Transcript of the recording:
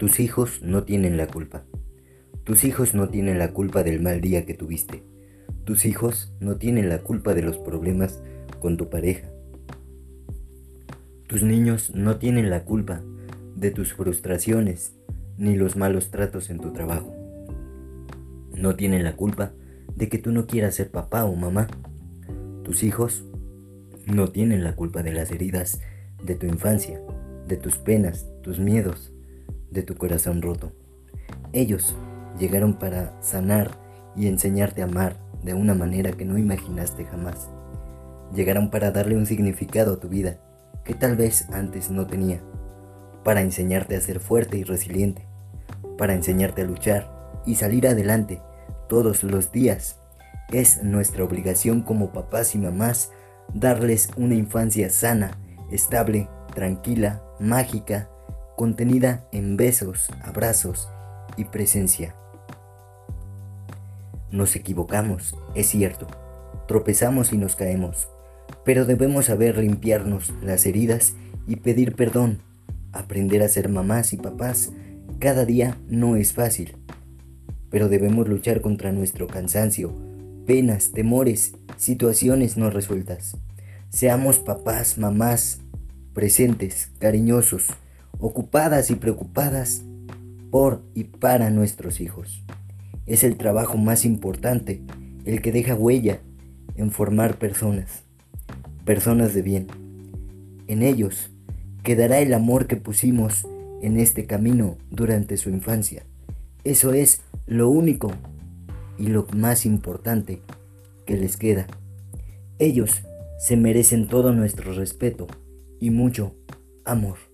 Tus hijos no tienen la culpa. Tus hijos no tienen la culpa del mal día que tuviste. Tus hijos no tienen la culpa de los problemas con tu pareja. Tus niños no tienen la culpa de tus frustraciones ni los malos tratos en tu trabajo. No tienen la culpa de que tú no quieras ser papá o mamá. Tus hijos no tienen la culpa de las heridas de tu infancia, de tus penas, tus miedos, de tu corazón roto. Ellos llegaron para sanar y enseñarte a amar de una manera que no imaginaste jamás. Llegaron para darle un significado a tu vida que tal vez antes no tenía, para enseñarte a ser fuerte y resiliente, para enseñarte a luchar y salir adelante todos los días. Es nuestra obligación como papás y mamás darles una infancia sana, estable, tranquila, mágica, contenida en besos, abrazos y presencia. Nos equivocamos, es cierto, tropezamos y nos caemos, pero debemos saber limpiarnos las heridas y pedir perdón. Aprender a ser mamás y papás cada día no es fácil, pero debemos luchar contra nuestro cansancio, penas, temores, situaciones no resueltas. Seamos papás, mamás, presentes, cariñosos, ocupadas y preocupadas por y para nuestros hijos. Es el trabajo más importante, el que deja huella en formar personas, personas de bien. En ellos quedará el amor que pusimos en este camino durante su infancia. Eso es lo único y lo más importante que les queda. Ellos se merecen todo nuestro respeto y mucho amor.